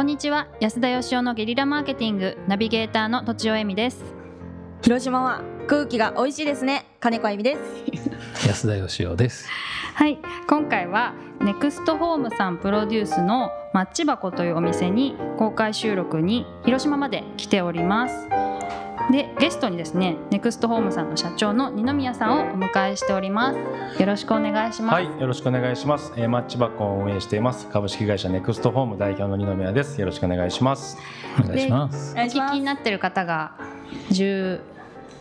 こんにちは。安田義雄のゲリラマーケティングナビゲーターの土地尾恵美です。広島は空気が美味しいですね。金子あゆみです。安田義雄ですはい今回はネクストホームさんプロデュースのマッチ箱というお店に公開収録に広島まで来ておりますでゲストにですねネクストホームさんの社長の二宮さんをお迎えしておりますよろしくお願いしますはい、よろしくお願いします。えー、マッチ箱を運営しています株式会社ネクストホーム代表の二宮です。よろしくお願いします。お願いしますお聞きになってる方が十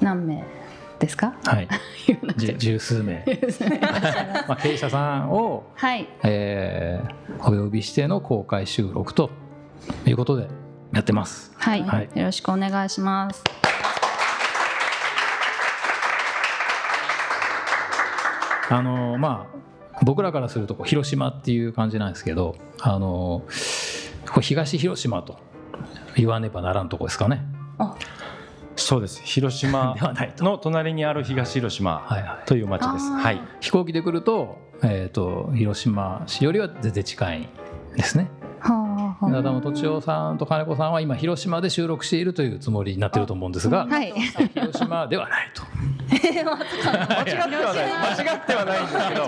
何名ですか？はい。十数名。まあ経営者さんを、はい。えー、お呼びしての公開収録ということでやってます。はい、はい。よろしくお願いします。あのまあ僕らからすると広島っていう感じなんですけどあの東広島と言わねばならんとこですかねそうです。広島 ではないとの隣にある東広島はいはいという町です。あーはい。飛行機で来ると,、えー、と広島市よりは全然近いですねはあはだから多分とちおさんと金子さんは今広島で収録しているというつもりになってると思うんですが、あはい広島ではない と間違ってはない。間違ってはないんですけど、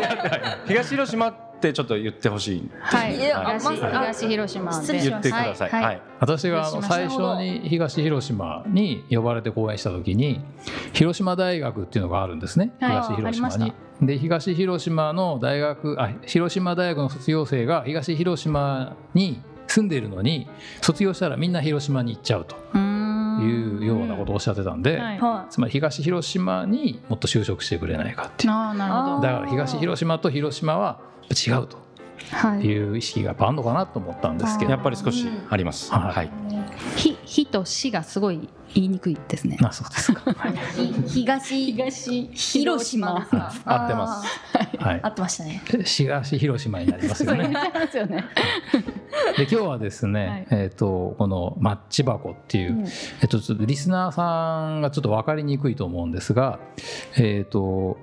東広島ってちょっと言ってほしい。はい。いや東まあ東広島で。言ってください。はい。はい。私があの最初に東広島に呼ばれて講演した時に広島大学っていうのがあるんですね。はい。東広島ありまに。で東広島の大学あ広島大学の卒業生が東広島に住んでいるのに卒業したらみんな広島に行っちゃうと。いうようなことをおっしゃってたんで、はい。はつまり東広島にもっと就職してくれないかっていう。ああなるほど。だから東広島と広島は違うとはい。いう意識がやっぱあるのかなと思ったんですけど。やっぱり少しあります。はい。はい。ひひとしがすごい言いにくいですね。あそうですか、はい東東広島。合ってます。はい。合ってましたね。東広島になりますよね。ですよね。で今日はですね、はい。えっ、とこのマッチ箱っていう、うん。えっとちょっとリスナーさんがちょっと分かりにくいと思うんですが、えっ、と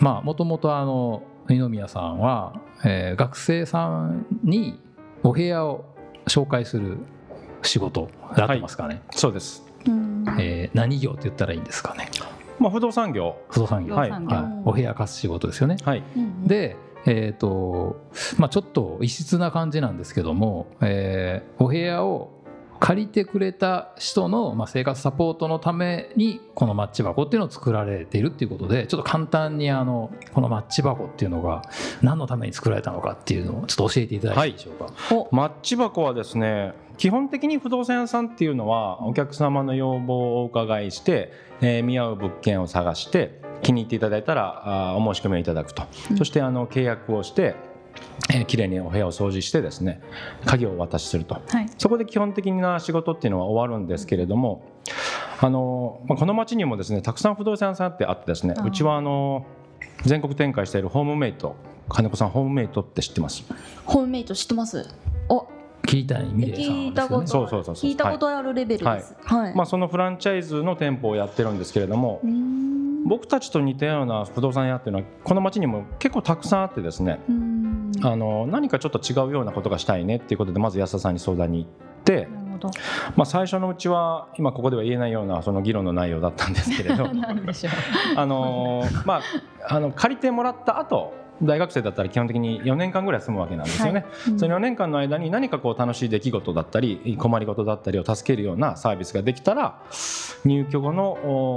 まあもともとあの二宮さんは、えー学生さんにお部屋を紹介する仕事やってますかね。そうです。うんえー何業って言ったらいいんですかね。まあ不動産業。不動産業、はい不動産業はいお部屋貸す仕事ですよね。はい。うんで、えーとまあ、ちょっと異質な感じなんですけども、えーお部屋を借りてくれた人の、ま、生活サポートのためにこのマッチ箱っていうのを作られているっていうことでちょっと簡単にあのこのマッチ箱っていうのが何のために作られたのかっていうのをちょっと教えていただいていいでしょうか？マッチ箱はですね基本的に不動産屋さんっていうのはお客様の要望をお伺いして、えー見合う物件を探して気に入っていただいたらあお申し込みをいただくと、そしてあの契約をして、えー、きれいにお部屋を掃除してですね鍵をお渡しすると。はい。そこで基本的な仕事っていうのは終わるんですけれどもあの、まあ、この町にもですねたくさん不動産屋さんってあってですねうちはあの全国展開しているホームメイト金子さんホームメイトって知ってます？ホームメイト知ってます？お桐谷美玲さん聞いたことね。そうそうそうそう。聞いたことあるレベルです。はい。まあ、そのフランチャイズの店舗をやってるんですけれども僕たちと似たような不動産屋っていうのはこの町にも結構たくさんあってですねうあの何かちょっと違うようなことがしたいねっていうことでまず安田さんに相談に行って、まあ、最初のうちは今ここでは言えないようなその議論の内容だったんですけれど。あのまああの借りてもらった後大学生だったら基本的に4年間ぐらい住むわけなんですよね。その4年間の間に何かこう楽しい出来事だったり困りごとだったりを助けるようなサービスができたら入居後の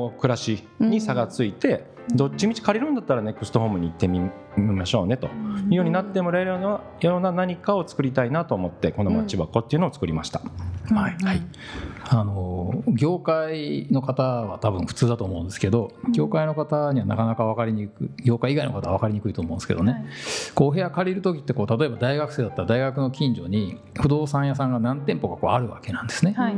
お暮らしに差がついて、どっちみち借りるんだったらネクストホームに行ってみましょうねというようになってもらえるような何かを作りたいなと思ってこのマッチ箱っていうのを作りました。はいはい、あの業界の方は多分普通だと思うんですけど業界の方にはなかなか分かりにくい業界以外の方は分かりにくいと思うんですけどね、はい。こうお部屋借りる時ってこう例えば大学生だったら大学の近所に不動産屋さんが何店舗かこうあるわけなんですね。はい。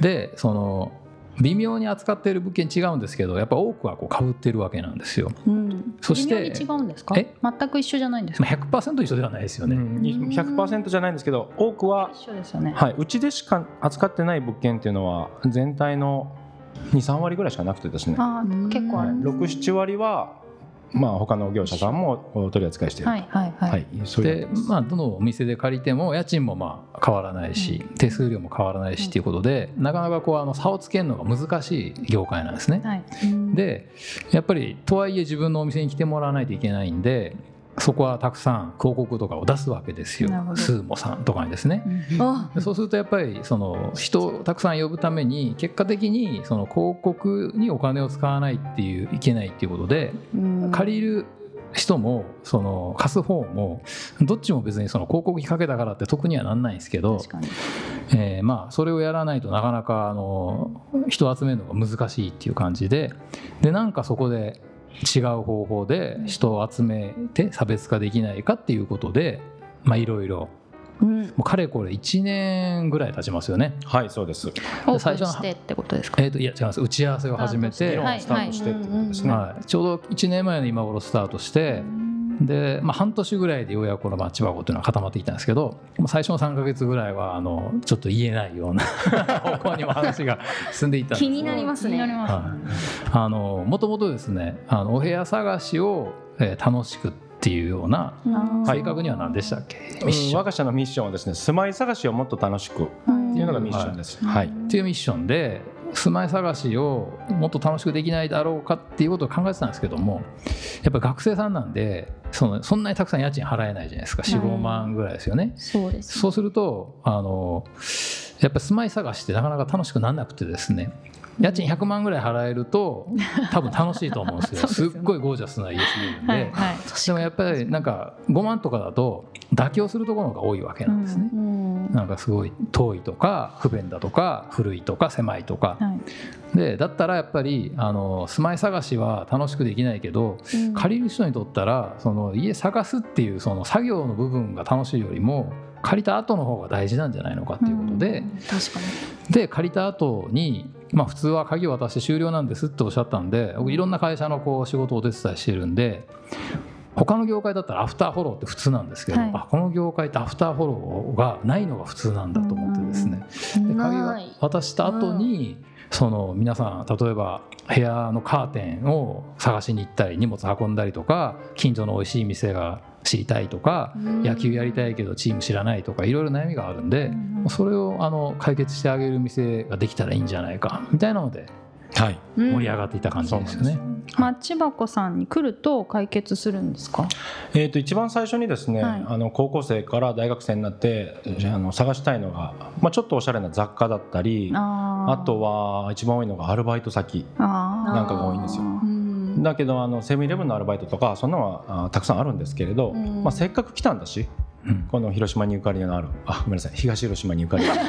でその微妙に扱っている物件違うんですけどやっぱ多くはこう被ってるわけなんですよ。うん。そし微妙にて違うんですか？え？全く一緒じゃないんですまかあ100%一緒ではないですよね。うん100%じゃないんですけど多くは一緒ですよね。はいうちでしか扱ってない物件っていうのは全体の23割ぐらいしかなくてですね。ああ結構ある67割はまあ他の業者さんもお取り扱いしている。はいはいはい、はい、そういう。でまあどのお店で借りても家賃もまあ変わらないし、手数料も変わらないしっていうことで、なかなかこうあの差をつけるのが難しい業界なんですね。はい。でやっぱりとはいえ自分のお店に来てもらわないといけないんでそこはたくさん広告とかを出すわけですよ。スーモさんとかにですね。あ。でそうするとやっぱりその人をたくさん呼ぶために結果的にその広告にお金を使わないっていういけないっていうことでうん。借りる人もその貸す方もどっちも別にその広告費かけたからって得にはなんないんですけどえーまあそれをやらないとなかなかあの人を集めるのが難しいっていう感じででなんかそこで違う方法で人を集めて差別化できないかっていうことでまあいろいろうん。もうかれこれ1年ぐらい経ちますよね。はいそうです。オー最初してってことですか？えー、といや違います。打ち合わせを始めあて、議論をスタートしてってことですね、はい、ちょうど1年前の今頃スタートしてで、まあ、半年ぐらいでようやくこのマッチ箱っていうのは固まっていったんですけどまあ最初の3か月ぐらいはあのちょっと言えないような 方向にも話が進んでいったんです気になりますね。ますねあのもともとですねあのお部屋探しを、えー楽しくっていうような正確には何でしたっけ、ミッション。うん我が社のミッションはですね住まい探しをもっと楽しくっていうのがミッションです、はい。っていうミッションで住まい探しをもっと楽しくできないだろうかっていうことを考えてたんですけどもやっぱり学生さんなんでそのそんなにたくさん家賃払えないじゃないですかはい45万ぐらいですよね。そうです。そうするとあのやっぱり住まい探しってなかなか楽しくならなくてですね家賃100万ぐらい払えると多分楽しいと思うんですよ。すよね。すっごいゴージャスな家住めるんで、はいはい。でもやっぱりなんか5万とかだと妥協するところが多いわけなんですね。うんなんかすごい遠いとか不便だとか古いとか狭いとか。はい。でだったらやっぱりあの住まい探しは楽しくできないけど借りる人にとったらその家探すっていうその作業の部分が楽しいよりも借りた後の方が大事なんじゃないのかっていうことで、確かに。で借りた後にまあ普通は鍵を渡して終了なんですっておっしゃったんで僕いろんな会社のこう仕事をお手伝いしてるんで他の業界だったらアフターフォローって普通なんですけど、はい。あこの業界ってアフターフォローがないのが普通なんだと思ってですね、で鍵を。渡した後に、その皆さん例えば部屋のカーテンを探しに行ったり荷物運んだりとか近所の美味しい店が知りたいとか、野球やりたいけどチーム知らないとかいろいろ悩みがあるんで、それをあの解決してあげる店ができたらいいんじゃないかみたいなのではい。うん盛り上がっていた感じですよね。マッチ箱さんに来ると解決するんですか？えー、と一番最初にですね、はい。あの高校生から大学生になってじゃああの探したいのが、まあ、ちょっとおしゃれな雑貨だったりああとは一番多いのがアルバイト先あなんかが多いんですよ。うんだけどあのセブンイレブンのアルバイトとかそんなのはあたくさんあるんですけれど、うん。まあ、せっかく来たんだしうん。この広島にゆかりのあるあごめんなさい東広島にゆかり。のある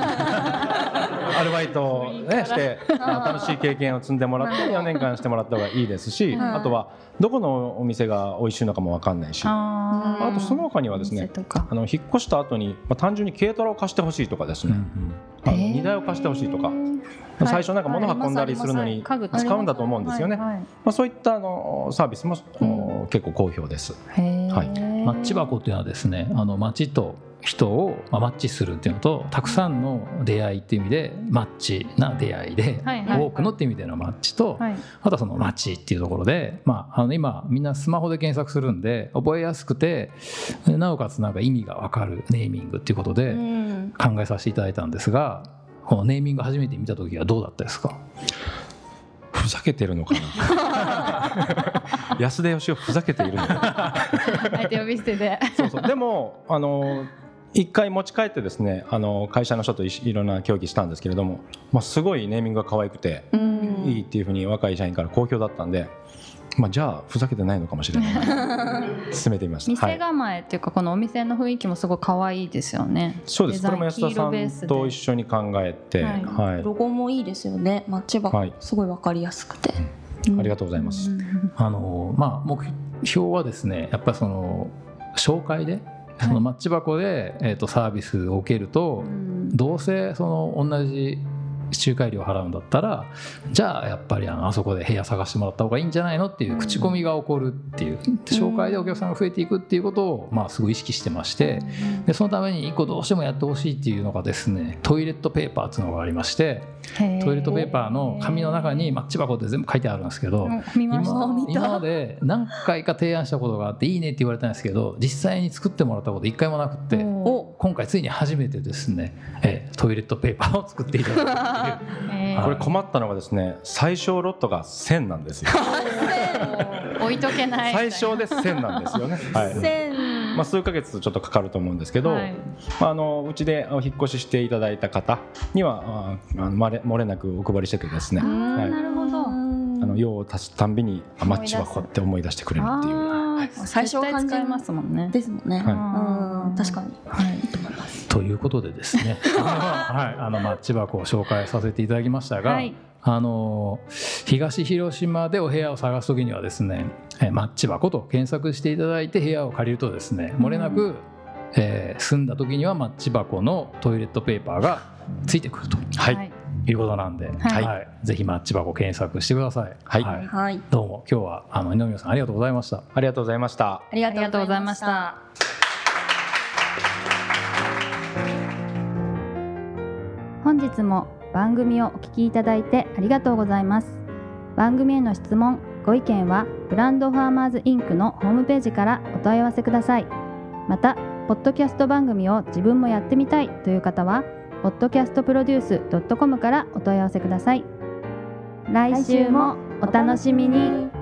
アルバイトを、ね、してあ楽しい経験を積んでもらって4年間してもらった方がいいですし、はいあとはどこのお店が美味しいのかも分かんないし。あとその他にはですねあの引っ越した後に、まあ、単純に軽トラを貸してほしいとかですね、んあの荷台を貸してほしいとか、はい。最初なんか物運んだりするのに使うんだと思うんですよね、はいはい。まあ、そういったあのサービスも、うん。結構好評です。はい。マッチ箱っていうのはですねあの街と人をまあマッチするっていうのとたくさんの出会いっていう意味でマッチな出会いで、はいはい多くのっていう意味でのマッチと、はい。あとはその街っていうところで、まあ、あの今みんなスマホで検索するんで覚えやすくてなおかつなんか意味が分かるネーミングっていうことでうん。考えさせていただいたんですがこのネーミング初めて見た時はどうだったですか？ふざけてるのかな？安田義雄ふざけているのか相手呼び捨てでそうそう。でもあの一回持ち帰ってですねあの会社の人といいろんな協議したんですけれども、まあ、すごいネーミングが可愛くてうんいいっていうふうに若い社員から好評だったんで、まあ、じゃあふざけてないのかもしれない 進めてみました。はい店構えっていうかこのお店の雰囲気もすごい可愛いですよねそうです。これも安田さんと一緒に考えて、はいはい、ロゴもいいですよね。マッチ箱、はいすごいわかりやすくて。ありがとうございます。あの、まあ、目標はですねやっぱりその紹介でそのマッチ箱で、えー、とサービスを受けると、どうせその同じ仲介料払うん。だったらじゃあやっぱりあのあそこで部屋探してもらった方がいいん。じゃないのっていう口コミが起こるっていう紹介でお客さん。が増えていくっていうことをまあすごい意識してましてでそのために一個どうしてもやってほしいっていうのがですねトイレットペーパーっていうのがありましてトイレットペーパーの紙の中にマッチ箱って全部書いてあるん。ですけど見ました今今まで何回か提案したことがあっていいねって言われたん。ですけど実際に作ってもらったこと一回もなくって今回ついに初めてですね、えトイレットペーパーを作っていただく これ困ったのがですね最小ロットが1000なんですよ。置いとけない。最小で1000なんですよね、はい。千。まあ、数ヶ月ちょっとかかると思うんですけど、はい。まあ、あのうちでお引っ越ししていただいた方にはああの漏れ漏れなくお配りしててですね、うんはい、なるほど。あの用を足すたんびにあマッチ箱って思い出してくれるっていうあー最初は絶対使えますもんね。ですもんね。はい。うん。確かに。はい。い。いと思います。ということでですね。はい。あのマッチ箱を紹介させていただきましたが、はい。あの東広島でお部屋を探す時にはですねえマッチ箱と検索していただいて部屋を借りるとですね漏れなく、えー住んだ時にはマッチ箱のトイレットペーパーがついてくると。はい。いうことなんで、はいぜひマッチ箱検索してください。はいはい。どうも今日はあの井上さんありがとうございました。ありがとうございましたありありがとうございまし。た本日も番組をお聞きいただいてありがとうございます番組への質問ご意見はブランドファーマーズインクのホームページからお問い合わせくださいまたポッドキャスト番組を自分もやってみたいという方は podcastproduce.com からお問い合わせください。来週もお楽しみに。